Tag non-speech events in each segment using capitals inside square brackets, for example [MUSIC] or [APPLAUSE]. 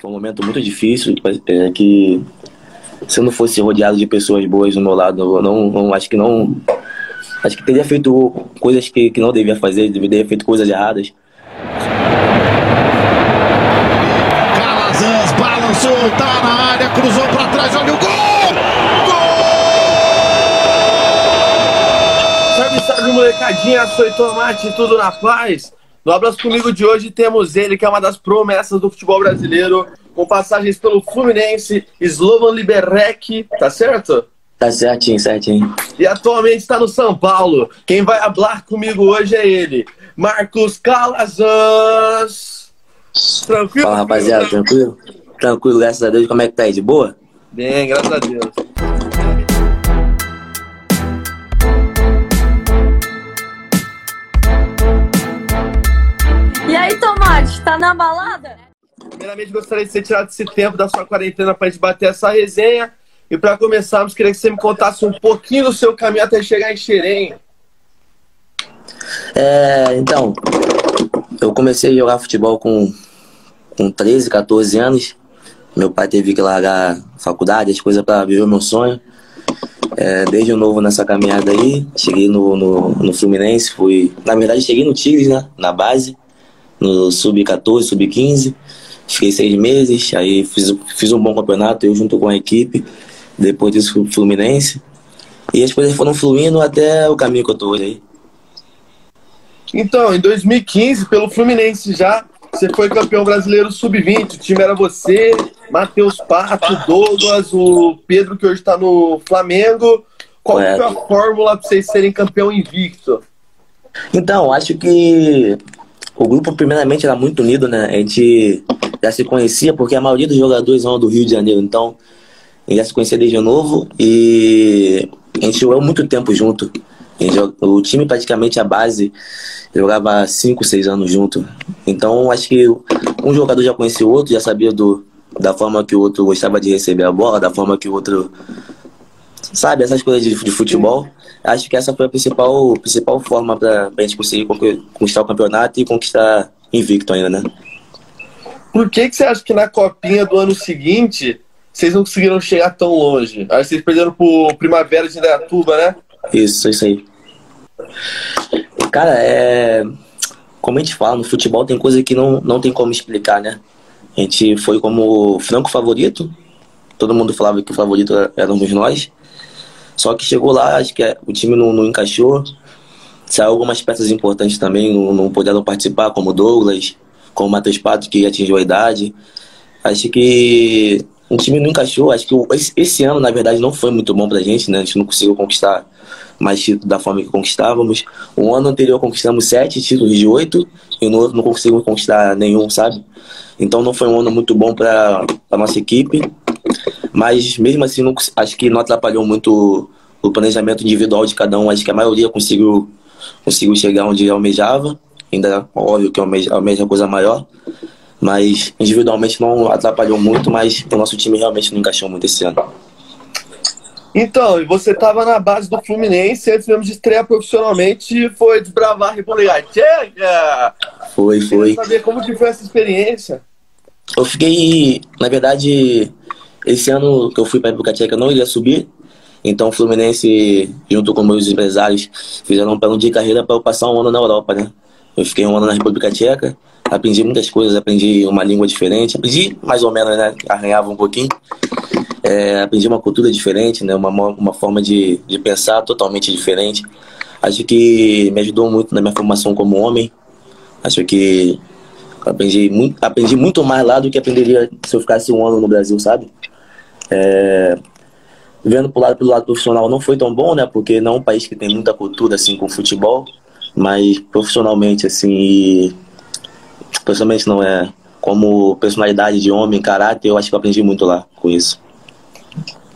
Foi um momento muito difícil, é, que se eu não fosse rodeado de pessoas boas do meu lado, eu não, não acho que não. Acho que teria feito coisas que, que não devia fazer, teria feito coisas erradas. Calazans balançou, tá na área, cruzou para trás, olha o gol! Gol! Salve, salve, molecadinha, sou Tomate, tudo na paz? No Abraço Comigo de hoje temos ele, que é uma das promessas do futebol brasileiro, com passagens pelo Fluminense, Slovan Liberec, tá certo? Tá certinho, certinho. E atualmente está no São Paulo. Quem vai falar comigo hoje é ele, Marcos Calazans. Tranquilo? Fala, rapaziada, tranquilo? Tranquilo, graças a Deus. Como é que tá aí? De boa? Bem, graças a Deus. Tá na balada? Primeiramente, gostaria de ser tirado esse tempo da sua quarentena para a gente bater essa resenha. E para começarmos, queria que você me contasse um pouquinho do seu caminho até chegar em Xerém. É, então, eu comecei a jogar futebol com, com 13, 14 anos. Meu pai teve que largar a faculdade, as coisas para viver o meu sonho. É, desde novo nessa caminhada aí, cheguei no, no, no, Fluminense, fui. Na verdade, cheguei no Tigres, né? Na base no sub-14, sub-15. Fiquei seis meses, aí fiz, fiz um bom campeonato, eu junto com a equipe. Depois disso fui Fluminense. E as coisas foram fluindo até o caminho que eu tô hoje aí. Então, em 2015, pelo Fluminense já, você foi campeão brasileiro sub-20. O time era você, Matheus Pato, Douglas, o Pedro, que hoje está no Flamengo. Qual foi a fórmula para vocês serem campeão invicto? Então, acho que o grupo, primeiramente, era muito unido, né? A gente já se conhecia, porque a maioria dos jogadores são do Rio de Janeiro, então a gente já se conhecia desde novo e a gente jogou muito tempo junto. O time, praticamente, a base, jogava 5, 6 anos junto. Então, acho que um jogador já conhecia o outro, já sabia do, da forma que o outro gostava de receber a bola, da forma que o outro. Sabe, essas coisas de, de futebol acho que essa foi a principal, principal forma para a gente conseguir conquistar o campeonato e conquistar invicto ainda, né? Por que, que você acha que na copinha do ano seguinte vocês não conseguiram chegar tão longe? Aí vocês perderam pro Primavera de Indaiatuba, né? Isso, isso aí. Cara, é. Como a gente fala, no futebol tem coisa que não, não tem como explicar, né? A gente foi como franco favorito. Todo mundo falava que o favorito éramos nós. Só que chegou lá, acho que o time não, não encaixou. Saiu algumas peças importantes também, não, não puderam participar, como Douglas, como Matheus Pato, que atingiu a idade. Acho que o time não encaixou. Acho que esse, esse, ano, na verdade, não foi muito bom pra gente, né? A gente não conseguiu conquistar mais títulos da forma que conquistávamos. O ano anterior conquistamos sete títulos de oito, e no outro não conseguimos conquistar nenhum, sabe? Então não foi um ano muito bom para a nossa equipe. Mas mesmo assim, não, acho que não atrapalhou muito o planejamento individual de cada um. Acho que a maioria conseguiu, conseguiu chegar onde almejava. Ainda óbvio que almeja, almeja coisa maior. Mas individualmente não atrapalhou muito, mas o nosso time realmente não encaixou muito esse ano. Então, e você estava na base do Fluminense, antes mesmo de estrear profissionalmente, foi desbravar a República Tcheca. Foi, foi. Queria saber como que foi essa experiência. Eu fiquei, na verdade, esse ano que eu fui para a República Tcheca eu não iria subir, então o Fluminense, junto com meus empresários, fizeram um plano de carreira para eu passar um ano na Europa, né? Eu fiquei um ano na República Tcheca, aprendi muitas coisas, aprendi uma língua diferente, aprendi mais ou menos, né? Arranhava um pouquinho. É, aprendi uma cultura diferente, né? Uma, uma forma de, de pensar totalmente diferente. Acho que me ajudou muito na minha formação como homem. Acho que Aprendi muito, aprendi muito mais lá do que aprenderia se eu ficasse um ano no Brasil, sabe? É, vendo pro lado, pelo lado profissional não foi tão bom, né? Porque não é um país que tem muita cultura, assim, com futebol. Mas profissionalmente, assim, pessoalmente não é. Como personalidade de homem, caráter, eu acho que eu aprendi muito lá com isso.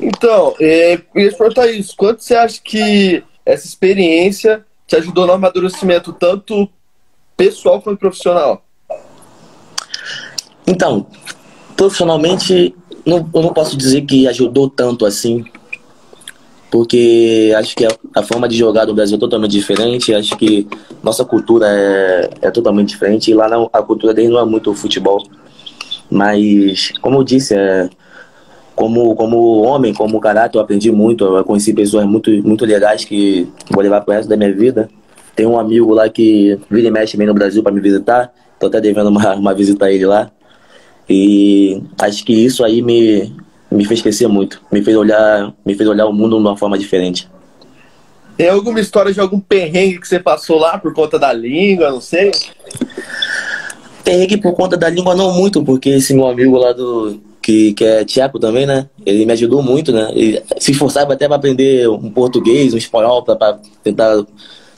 Então, é, eu ia te perguntar isso. Quanto você acha que essa experiência te ajudou no amadurecimento, tanto pessoal quanto profissional? Então, profissionalmente, não, eu não posso dizer que ajudou tanto assim, porque acho que a, a, forma de jogar do Brasil é totalmente diferente, acho que nossa cultura é, é totalmente diferente, e lá não, a cultura dele não é muito futebol. Mas, como eu disse, é, como, como homem, como caráter, eu aprendi muito. Eu conheci pessoas muito, muito legais que vou levar pro resto da minha vida. Tem um amigo lá que vira e mexe bem no Brasil para me visitar. Tô até devendo uma, uma visita a ele lá. E acho que isso aí me, me fez crescer muito. Me fez olhar, me fez olhar o mundo de uma forma diferente. Tem alguma história de algum perrengue que você passou lá por conta da língua, não sei? Perrengue por conta da língua não muito, porque esse meu amigo lá do que, que é tcheco também, né? Ele me ajudou muito, né? Ele se esforçava até para aprender um português, um espanhol, para tentar,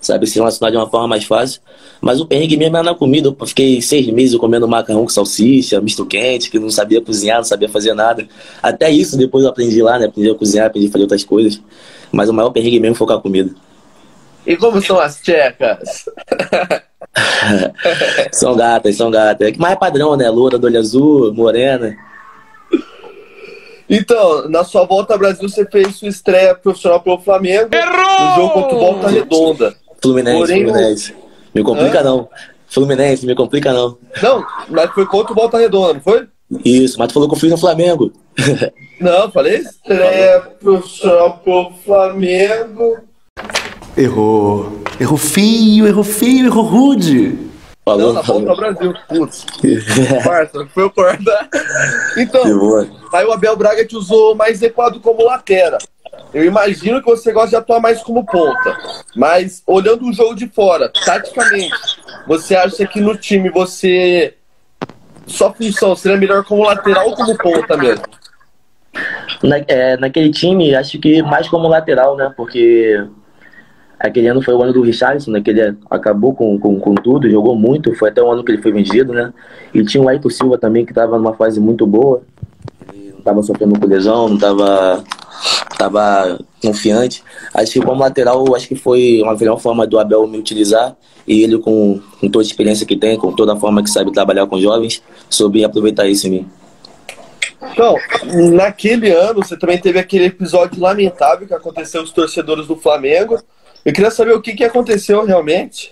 sabe, se relacionar de uma forma mais fácil. Mas o perrengue mesmo era na comida. Eu fiquei seis meses comendo macarrão com salsicha, misto quente, que não sabia cozinhar, não sabia fazer nada. Até isso depois eu aprendi lá, né? Aprendi a cozinhar, aprendi a fazer outras coisas. Mas o maior perrengue mesmo foi com a comida. E como são as tchecas? [LAUGHS] são gatas, são gatas. É que mais é padrão, né? Loura, do olho azul, morena. Então, na sua volta ao Brasil, você fez sua estreia profissional pelo Flamengo Errou! no jogo contra o Volta Redonda. Fluminense, Porém, Fluminense. Me complica Hã? não. Fluminense, me complica não. Não, mas foi contra o Volta Redonda, não foi? Isso, mas tu falou que eu fiz no Flamengo. [LAUGHS] Não, falei estreia profissional pro Flamengo. Errou. Errou feio, errou feio, errou rude. Falou, não, na volta ao Brasil. Putz. [LAUGHS] quarta, foi o quarta. Então, aí o Abel Braga te usou mais adequado como lateral. Eu imagino que você gosta de atuar mais como ponta. Mas olhando o jogo de fora, taticamente, você acha que no time você. Sua função seria melhor como lateral ou como ponta mesmo? Na, é, naquele time, acho que mais como lateral, né? Porque aquele ano foi o ano do Richardson, né? Que ele acabou com, com, com tudo, jogou muito, foi até o ano que ele foi vendido, né? E tinha o Aito Silva também, que estava numa fase muito boa. Ele não estava sofrendo com lesão, não estava tava confiante. Acho que como lateral, acho que foi uma melhor forma do Abel me utilizar. E ele, com, com toda a experiência que tem, com toda a forma que sabe trabalhar com jovens, soube aproveitar isso em mim. Então, naquele ano, você também teve aquele episódio lamentável que aconteceu com os torcedores do Flamengo. Eu queria saber o que, que aconteceu realmente.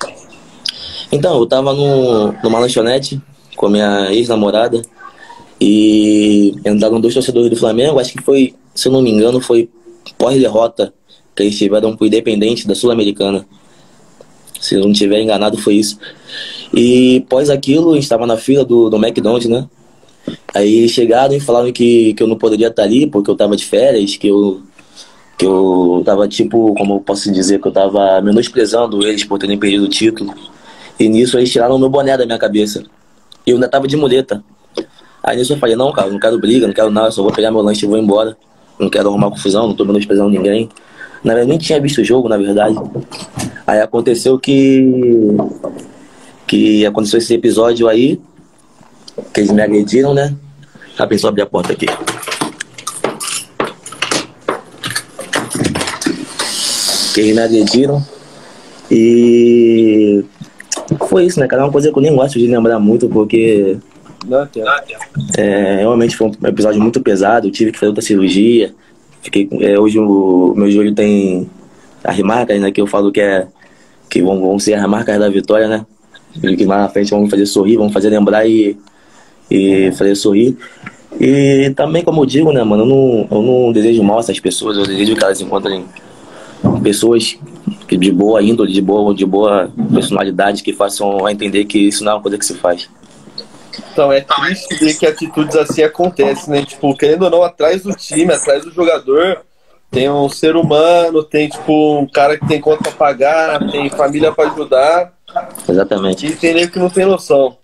Então, eu tava no, numa lanchonete com a minha ex-namorada e entraram dois torcedores do Flamengo. Acho que foi, se eu não me engano, foi pós-derrota que eles tiveram pro Independente da Sul-Americana. Se eu não estiver enganado, foi isso. E pós aquilo, a gente estava na fila do, do McDonald's, né? Aí chegaram e falaram que, que eu não poderia estar ali porque eu tava de férias, que eu, que eu tava tipo, como eu posso dizer, que eu tava menosprezando eles por terem perdido o título. E nisso eles tiraram meu boné da minha cabeça. Eu ainda tava de muleta. Aí nisso eu falei, não, cara, não quero briga, não quero nada, só vou pegar meu lanche e vou embora. Não quero arrumar confusão, não tô menosprezando ninguém. Na verdade, nem tinha visto o jogo, na verdade. Aí aconteceu que. Que aconteceu esse episódio aí, que eles me agrediram, né? A pessoa abrir a porta aqui. Que eles me agrediram. E foi isso, né, cara? É uma coisa que eu nem gosto de lembrar muito, porque. É, realmente foi um episódio muito pesado. Eu tive que fazer outra cirurgia. Fiquei, é, hoje o meu joelho tem as marcas, né? Que eu falo que é que vão, vão ser as marcas da vitória, né? Que lá na frente vão fazer sorrir, vão fazer lembrar e e fazer sorrir. E também, como eu digo, né, mano, eu não, eu não desejo mal essas pessoas, eu desejo que elas encontrem pessoas que de boa índole, de boa, de boa personalidade, que façam entender que isso não é uma coisa que se faz. Então, é triste ver que atitudes assim acontecem, né? Tipo, querendo ou não, atrás do time, atrás do jogador, tem um ser humano, tem, tipo, um cara que tem conta pra pagar, tem família pra ajudar. Exatamente. E tem que não tem noção.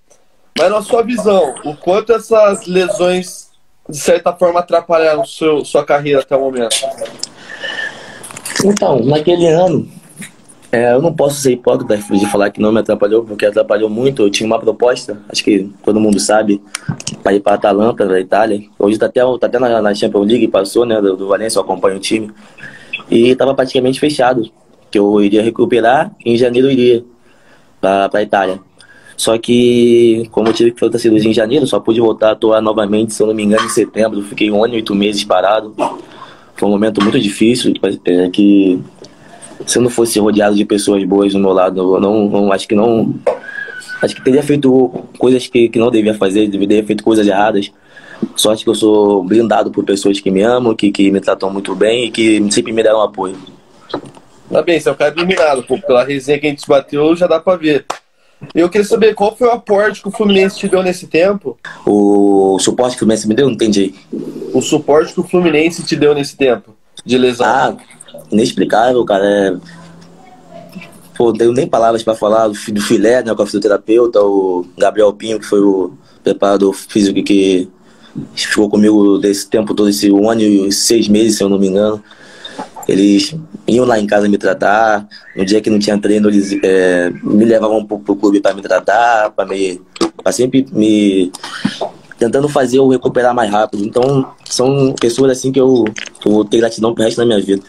Mas na sua visão, o quanto essas lesões, de certa forma, atrapalharam seu, sua carreira até o momento? Então, naquele ano, é, eu não posso ser hipócrita de falar que não me atrapalhou, porque atrapalhou muito. Eu tinha uma proposta, acho que todo mundo sabe, para ir para Atalanta, da Itália. Hoje está até, tá até na, na, Champions League, passou, né, do, do Valência, eu acompanho o time. E estava praticamente fechado, que eu iria recuperar e em janeiro eu iria para a Itália. Só que, como eu tive que fazer a cirurgia em janeiro, só pude voltar a atuar novamente, se eu não me engano, em setembro. Fiquei um ano e oito meses parado. Foi um momento muito difícil, é, que se eu não fosse rodeado de pessoas boas do meu lado, eu não, não acho que não Acho que teria feito coisas que, que não devia fazer, teria feito coisas erradas. Sorte que eu sou blindado por pessoas que me amam, que, que me tratam muito bem e que sempre me deram apoio. Tá bem, você é um cara iluminado, pô. Pela resenha que a gente bateu, já dá pra ver. Eu queria saber qual foi o aporte que o Fluminense te deu nesse tempo? O suporte que o Fluminense me deu, não entendi. O suporte que o Fluminense te deu nesse tempo de lesão? Ah, inexplicável, cara. É... Pô, não tenho nem palavras para falar do filé, né, com a fisioterapeuta, o Gabriel Pinho, que foi o preparador físico que ficou comigo desse tempo todo, esse um ano e seis meses, se eu não me engano. Eles iam lá em casa me tratar. No dia que não tinha treino, eles é, me levavam pro, pro clube para me tratar, para me. Pra sempre me. tentando fazer eu recuperar mais rápido. Então, são pessoas assim que eu, eu vou ter gratidão pro resto da minha vida.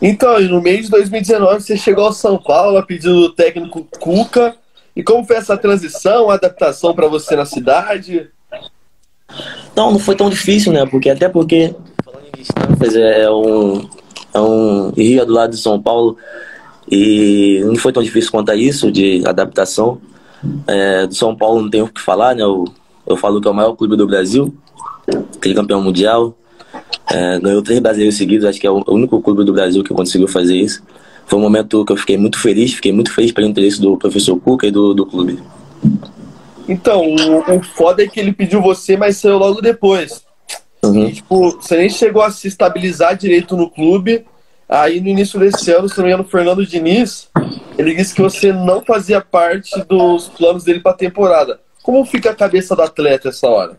Então, no mês de 2019, você chegou ao São Paulo a pedido do técnico Cuca. E como foi essa transição, a adaptação para você na cidade? Não, não foi tão difícil, né? Porque até porque falando em distâncias é um é um Rio do lado de São Paulo e não foi tão difícil quanto a isso de adaptação. É, do São Paulo não tenho o que falar, né? Eu, eu falo que é o maior clube do Brasil, aquele campeão mundial, é, ganhou três brasileiros seguidos, acho que é o único clube do Brasil que conseguiu fazer isso. Foi um momento que eu fiquei muito feliz, fiquei muito feliz pelo interesse do professor Cuca e do, do clube. Então, o, o foda é que ele pediu você, mas saiu logo depois. Uhum. E, tipo, você nem chegou a se estabilizar direito no clube. Aí no início desse ano, se não me engano, o Fernando Diniz, ele disse que você não fazia parte dos planos dele para a temporada. Como fica a cabeça do atleta essa hora?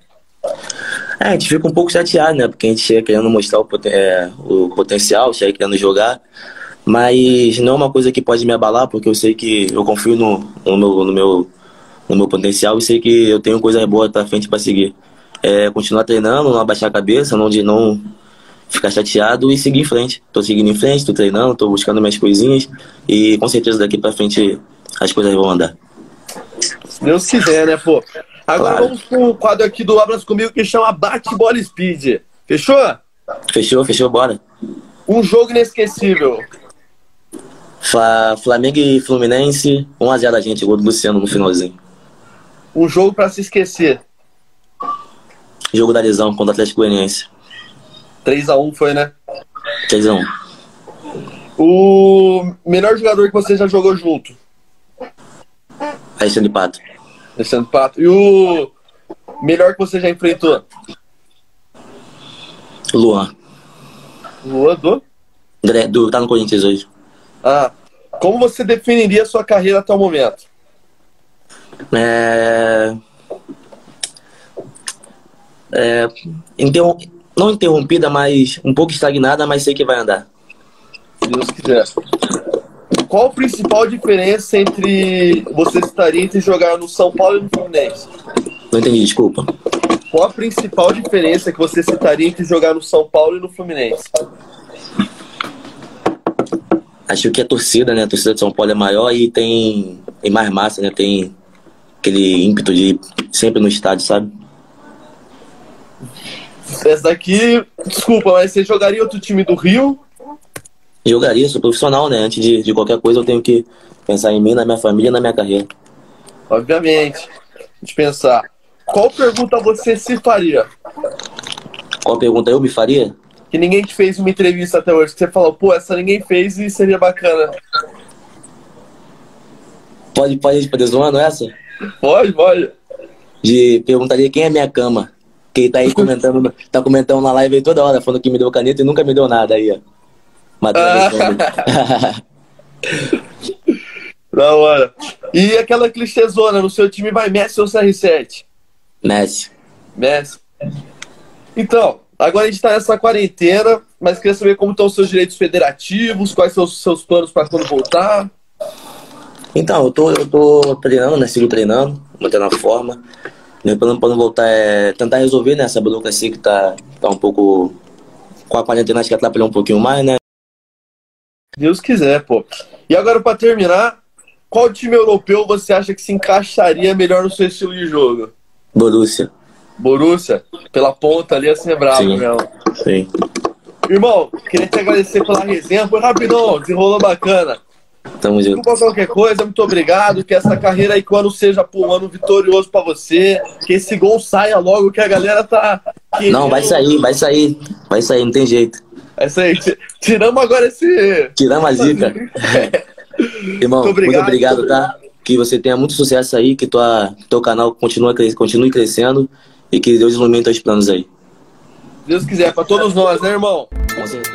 É, a gente fica um pouco chateado, né? Porque a gente chega querendo mostrar o, poten é, o potencial, chega querendo jogar. Mas não é uma coisa que pode me abalar, porque eu sei que eu confio no, no, meu, no, meu, no meu potencial e sei que eu tenho coisas boas para frente para seguir é, continuar treinando, não abaixar a cabeça, não de não ficar chateado e seguir em frente. Tô seguindo em frente, tô treinando, tô buscando minhas coisinhas e com certeza daqui para frente as coisas vão andar. Se Deus quiser, né, pô? Agora claro. vamos com o quadro aqui do Abras Comigo que chama Bate Bola Speed. Fechou? Fechou, fechou, bora. Um jogo inesquecível. Flamengo e Fluminense, 1x0 a gente, gol do Luciano no finalzinho. Um jogo para se esquecer. Jogo da lesão contra o Atlético Goianiense. 3x1 foi, né? 3x1. O melhor jogador que você já jogou junto? Alexandre Pato. Alexandre Pato. E o melhor que você já enfrentou? Luan. Luan do? do tá no Corinthians hoje. Ah. Como você definiria a sua carreira até o momento? É é, interrom não interrompida, mas um pouco estagnada, mas sei que vai andar. Se Deus quiser. Qual a principal diferença entre você estaria entre jogar no São Paulo e no Fluminense? Não entendi, desculpa. Qual a principal diferença que você citaria entre jogar no São Paulo e no Fluminense? Acho que a torcida, né? A torcida de São Paulo é maior e tem, tem mais massa, né? Tem aquele ímpeto de ir sempre no estádio, sabe? Essa daqui, desculpa, mas você jogaria outro time do Rio? Jogaria, sou profissional, né? Antes de, de qualquer coisa, eu tenho que pensar em mim, na minha família, na minha carreira. Obviamente. De pensar. Qual pergunta você se faria? Qual pergunta eu me faria? Que ninguém te fez uma entrevista até hoje. Que você falou, pô, essa ninguém fez e seria bacana. Pode, pode responder zoando essa? Pode, pode. De perguntaria quem é minha cama. Que tá aí comentando, tá comentando na live aí toda hora, falando que me deu caneta e nunca me deu nada aí, ó. Ah. [LAUGHS] da hora. E aquela clichêzona, no seu time vai Messi ou CR7? Messi. Messi. Então, agora a gente tá nessa quarentena, mas queria saber como estão os seus direitos federativos, quais são os seus planos para quando voltar. Então, eu tô, eu tô treinando, né? Sigo treinando, mantendo a forma. Meu plano para não voltar é tentar resolver né, essa burocracia que tá, tá um pouco. Com a quarentena acho que atrapalhou um pouquinho mais, né? Deus quiser, pô. E agora, para terminar, qual time europeu você acha que se encaixaria melhor no seu estilo de jogo? Borussia. Borussia? Pela ponta ali, assim é bravo, Sim. mesmo. Sim. Irmão, queria te agradecer pela resenha. Foi rapidão, desenrolou bacana. Tamo junto. Desculpa qualquer coisa, muito obrigado. Que essa carreira aí, quando seja pô, um ano vitorioso pra você, que esse gol saia logo, que a galera tá. querendo. Não, vai sair, vai sair. Vai sair, não tem jeito. É isso aí. ti- Tiramos agora esse. Tiramos a zica. [LAUGHS] Irmão, Muito obrigado, muito obrigado, muito tá? Que você tenha muito sucesso aí, que tua, teu canal continue, continue crescendo e que Deus ilumine teus planos aí. Deus quiser, pra todos nós, né, irmão? Com certeza.